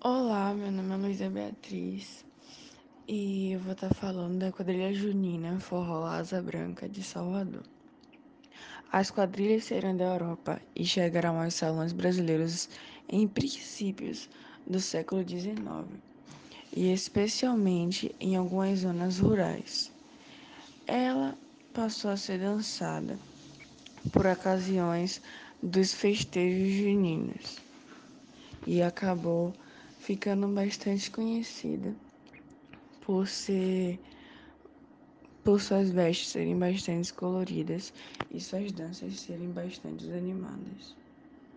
Olá, meu nome é Luísa Beatriz e eu vou estar falando da quadrilha junina Forró Asa Branca de Salvador. As quadrilhas saíram da Europa e chegaram aos salões brasileiros em princípios do século XIX e especialmente em algumas zonas rurais. Ela passou a ser dançada por ocasiões dos festejos juninos e acabou ficando bastante conhecida por ser por suas vestes serem bastante coloridas e suas danças serem bastante animadas.